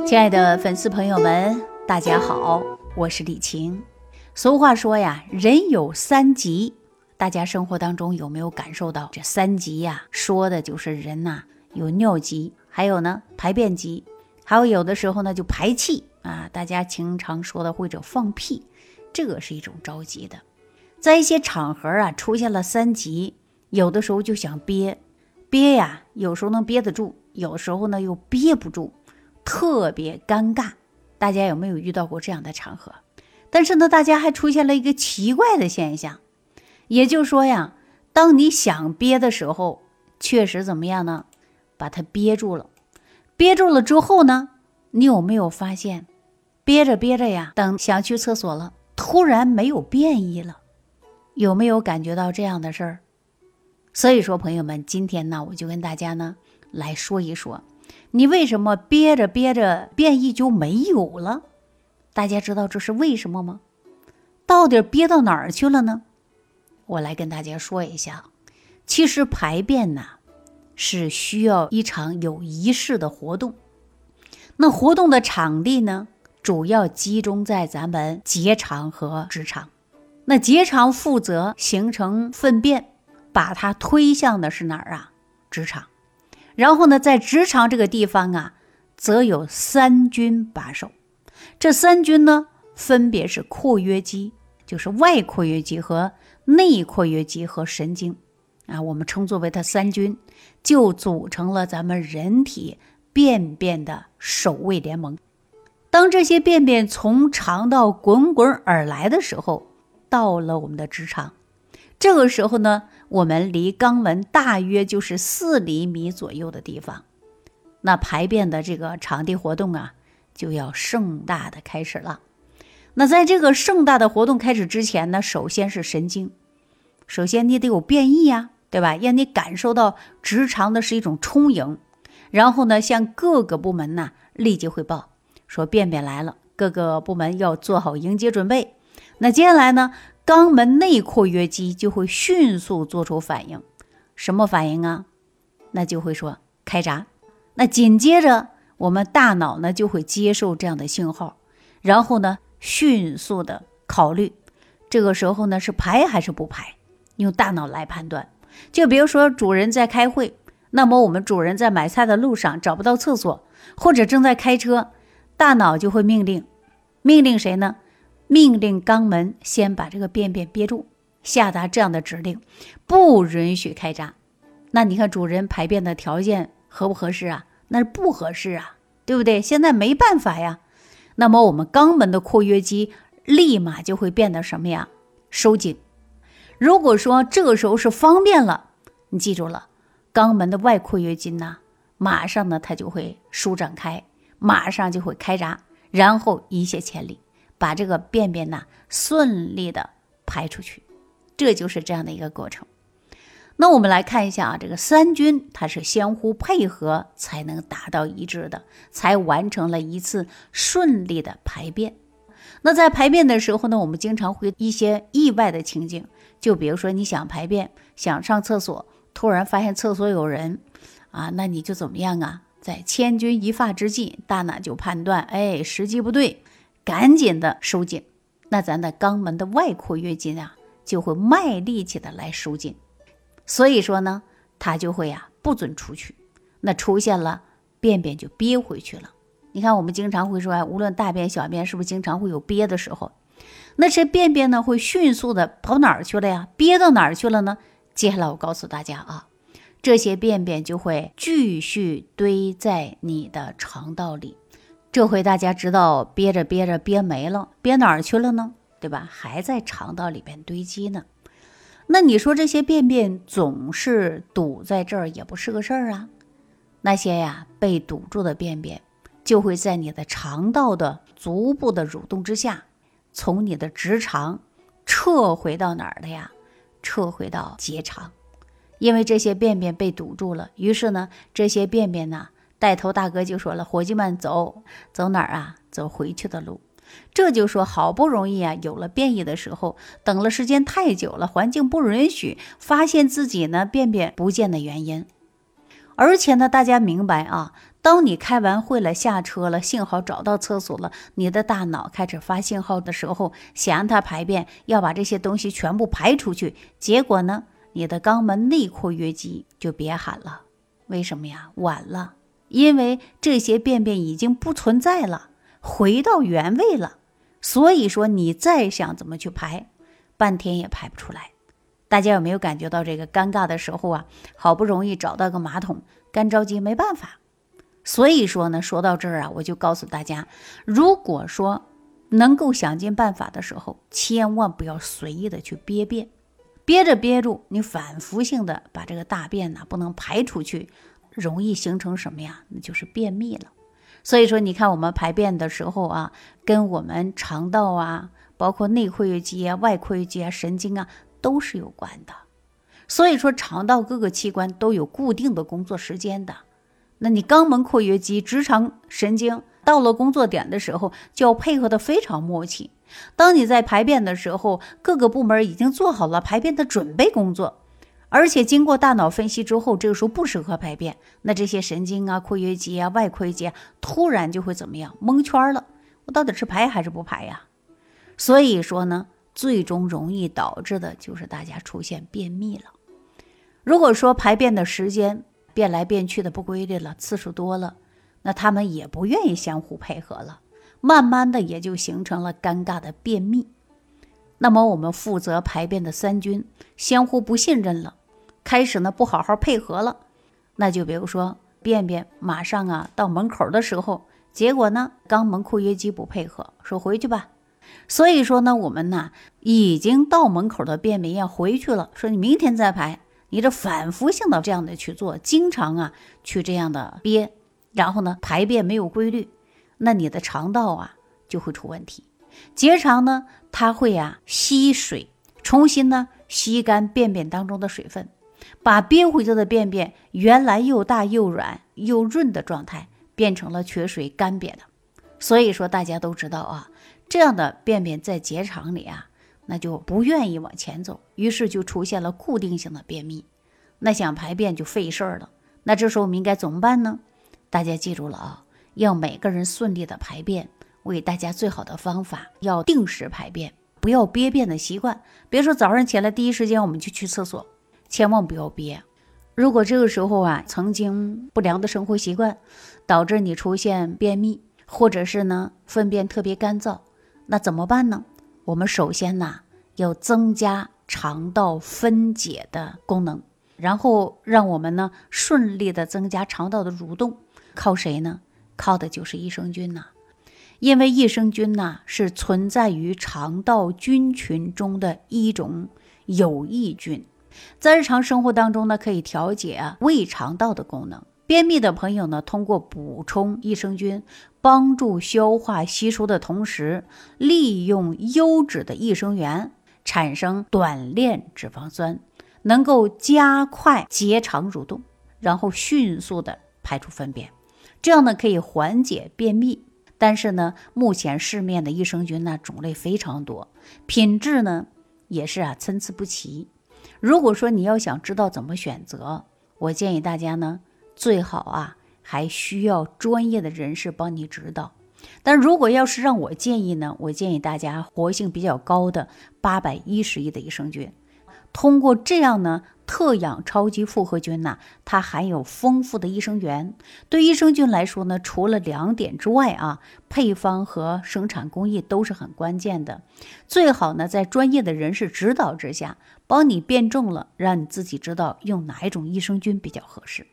亲爱的粉丝朋友们，大家好，我是李晴。俗话说呀，人有三急，大家生活当中有没有感受到这三急呀？说的就是人呐，有尿急，还有呢排便急，还有有的时候呢就排气啊。大家经常说的或者放屁，这个是一种着急的。在一些场合啊，出现了三急，有的时候就想憋，憋呀，有时候能憋得住，有时候呢又憋不住，特别尴尬。大家有没有遇到过这样的场合？但是呢，大家还出现了一个奇怪的现象，也就是说呀，当你想憋的时候，确实怎么样呢？把它憋住了，憋住了之后呢，你有没有发现，憋着憋着呀，等想去厕所了，突然没有便意了？有没有感觉到这样的事儿？所以说，朋友们，今天呢，我就跟大家呢来说一说，你为什么憋着憋着便意就没有了？大家知道这是为什么吗？到底憋到哪儿去了呢？我来跟大家说一下，其实排便呢是需要一场有仪式的活动，那活动的场地呢，主要集中在咱们结肠和直肠。那结肠负责形成粪便，把它推向的是哪儿啊？直肠。然后呢，在直肠这个地方啊，则有三军把守。这三军呢，分别是括约肌，就是外括约肌和内括约肌和神经啊，我们称作为它三军，就组成了咱们人体便便的守卫联盟。当这些便便从肠道滚滚而来的时候，到了我们的直肠，这个时候呢，我们离肛门大约就是四厘米左右的地方，那排便的这个场地活动啊，就要盛大的开始了。那在这个盛大的活动开始之前呢，首先是神经，首先你得有便意呀，对吧？让你感受到直肠的是一种充盈，然后呢，向各个部门呢立即汇报，说便便来了，各个部门要做好迎接准备。那接下来呢？肛门内括约肌就会迅速做出反应，什么反应啊？那就会说开闸。那紧接着我们大脑呢就会接受这样的信号，然后呢迅速的考虑，这个时候呢是排还是不排？用大脑来判断。就比如说主人在开会，那么我们主人在买菜的路上找不到厕所，或者正在开车，大脑就会命令，命令谁呢？命令肛门先把这个便便憋住，下达这样的指令，不允许开闸。那你看主人排便的条件合不合适啊？那是不合适啊，对不对？现在没办法呀。那么我们肛门的括约肌立马就会变得什么呀？收紧。如果说这个时候是方便了，你记住了，肛门的外括约肌呢，马上呢它就会舒展开，马上就会开闸，然后一泻千里。把这个便便呢顺利的排出去，这就是这样的一个过程。那我们来看一下啊，这个三军它是相互配合才能达到一致的，才完成了一次顺利的排便。那在排便的时候呢，我们经常会一些意外的情景，就比如说你想排便，想上厕所，突然发现厕所有人啊，那你就怎么样啊？在千钧一发之际，大脑就判断，哎，时机不对。赶紧的收紧，那咱的肛门的外括约肌啊，就会卖力气的来收紧，所以说呢，它就会呀不准出去，那出现了便便就憋回去了。你看我们经常会说，无论大便小便，是不是经常会有憋的时候？那这便便呢会迅速的跑哪儿去了呀？憋到哪儿去了呢？接下来我告诉大家啊，这些便便就会继续堆在你的肠道里。这回大家知道憋着憋着憋没了，憋哪儿去了呢？对吧？还在肠道里边堆积呢。那你说这些便便总是堵在这儿，也不是个事儿啊。那些呀被堵住的便便，就会在你的肠道的足部的蠕动之下，从你的直肠撤回到哪儿的呀？撤回到结肠，因为这些便便被堵住了。于是呢，这些便便呢。带头大哥就说了：“伙计们，走走哪儿啊？走回去的路。”这就说好不容易啊，有了便意的时候，等了时间太久了，环境不允许，发现自己呢便便不见的原因。而且呢，大家明白啊，当你开完会了，下车了，幸好找到厕所了，你的大脑开始发信号的时候，想让它排便，要把这些东西全部排出去。结果呢，你的肛门内括约肌就别喊了。为什么呀？晚了，因为这些便便已经不存在了，回到原位了。所以说，你再想怎么去排，半天也排不出来。大家有没有感觉到这个尴尬的时候啊？好不容易找到个马桶，干着急没办法。所以说呢，说到这儿啊，我就告诉大家，如果说能够想尽办法的时候，千万不要随意的去憋便，憋着憋住，你反复性的把这个大便呢不能排出去，容易形成什么呀？那就是便秘了。所以说，你看我们排便的时候啊，跟我们肠道啊，包括内括约肌啊、外括约肌啊、神经啊，都是有关的。所以说，肠道各个器官都有固定的工作时间的。那你肛门括约肌、直肠神经到了工作点的时候，就要配合的非常默契。当你在排便的时候，各个部门已经做好了排便的准备工作，而且经过大脑分析之后，这个时候不适合排便，那这些神经啊、括约肌啊、外括约肌突然就会怎么样？蒙圈了，我到底是排还是不排呀？所以说呢，最终容易导致的就是大家出现便秘了。如果说排便的时间，变来变去的不规律了，次数多了，那他们也不愿意相互配合了，慢慢的也就形成了尴尬的便秘。那么我们负责排便的三军相互不信任了，开始呢不好好配合了，那就比如说便便马上啊到门口的时候，结果呢肛门括约肌不配合，说回去吧。所以说呢我们呢已经到门口的便便要回去了，说你明天再排。你这反复性的这样的去做，经常啊去这样的憋，然后呢排便没有规律，那你的肠道啊就会出问题。结肠呢它会啊吸水，重新呢吸干便便当中的水分，把憋回去的便便原来又大又软又润的状态变成了缺水干瘪的。所以说大家都知道啊，这样的便便在结肠里啊。那就不愿意往前走，于是就出现了固定性的便秘，那想排便就费事儿了。那这时候我们应该怎么办呢？大家记住了啊，要每个人顺利的排便，我给大家最好的方法要定时排便，不要憋便的习惯。别说早上起来第一时间我们就去厕所，千万不要憋。如果这个时候啊，曾经不良的生活习惯导致你出现便秘，或者是呢粪便特别干燥，那怎么办呢？我们首先呢，要增加肠道分解的功能，然后让我们呢顺利的增加肠道的蠕动，靠谁呢？靠的就是益生菌呐。因为益生菌呐是存在于肠道菌群中的一种有益菌，在日常生活当中呢，可以调节胃肠道的功能。便秘的朋友呢，通过补充益生菌，帮助消化吸收的同时，利用优质的益生元产生短链脂肪酸，能够加快结肠蠕动，然后迅速的排出粪便，这样呢可以缓解便秘。但是呢，目前市面的益生菌呢种类非常多，品质呢也是啊参差不齐。如果说你要想知道怎么选择，我建议大家呢。最好啊，还需要专业的人士帮你指导。但如果要是让我建议呢，我建议大家活性比较高的八百一十亿的益生菌。通过这样呢，特养超级复合菌呢，它含有丰富的益生元。对益生菌来说呢，除了两点之外啊，配方和生产工艺都是很关键的。最好呢，在专业的人士指导之下，帮你变重了，让你自己知道用哪一种益生菌比较合适。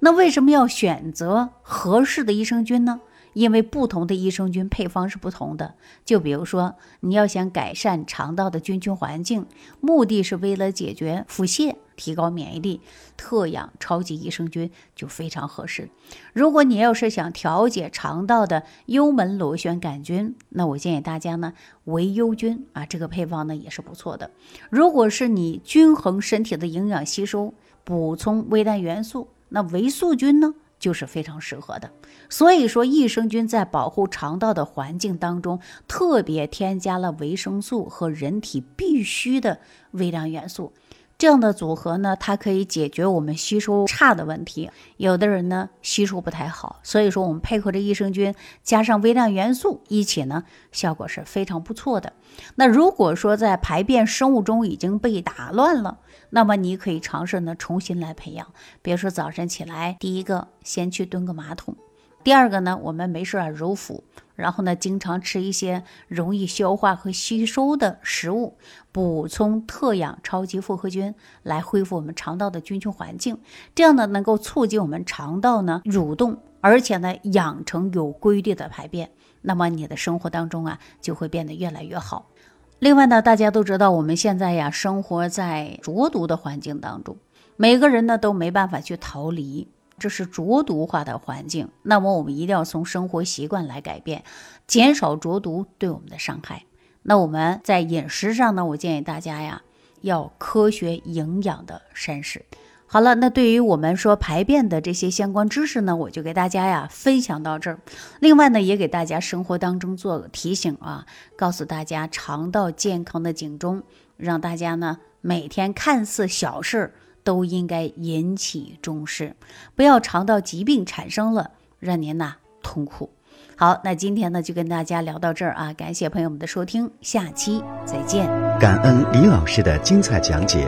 那为什么要选择合适的益生菌呢？因为不同的益生菌配方是不同的。就比如说，你要想改善肠道的菌群环境，目的是为了解决腹泻、提高免疫力，特养超级益生菌就非常合适。如果你要是想调节肠道的幽门螺旋杆菌，那我建议大家呢，维优菌啊，这个配方呢也是不错的。如果是你均衡身体的营养吸收，补充微量元素。那维素菌呢，就是非常适合的。所以说，益生菌在保护肠道的环境当中，特别添加了维生素和人体必需的微量元素，这样的组合呢，它可以解决我们吸收差的问题。有的人呢吸收不太好，所以说我们配合着益生菌加上微量元素一起呢，效果是非常不错的。那如果说在排便生物钟已经被打乱了，那么你可以尝试呢重新来培养。比如说早晨起来，第一个先去蹲个马桶。第二个呢，我们没事啊揉腹，然后呢，经常吃一些容易消化和吸收的食物，补充特氧超级复合菌，来恢复我们肠道的菌群环境。这样呢，能够促进我们肠道呢蠕动，而且呢，养成有规律的排便。那么你的生活当中啊，就会变得越来越好。另外呢，大家都知道我们现在呀，生活在浊毒的环境当中，每个人呢都没办法去逃离。这是浊毒化的环境，那么我们一定要从生活习惯来改变，减少浊毒对我们的伤害。那我们在饮食上呢，我建议大家呀，要科学营养的膳食。好了，那对于我们说排便的这些相关知识呢，我就给大家呀分享到这儿。另外呢，也给大家生活当中做个提醒啊，告诉大家肠道健康的警钟，让大家呢每天看似小事。都应该引起重视，不要肠道疾病产生了让您呐痛苦。好，那今天呢就跟大家聊到这儿啊，感谢朋友们的收听，下期再见。感恩李老师的精彩讲解。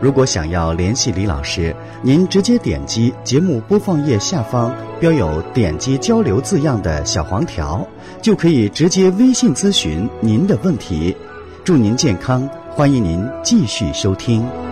如果想要联系李老师，您直接点击节目播放页下方标有“点击交流”字样的小黄条，就可以直接微信咨询您的问题。祝您健康，欢迎您继续收听。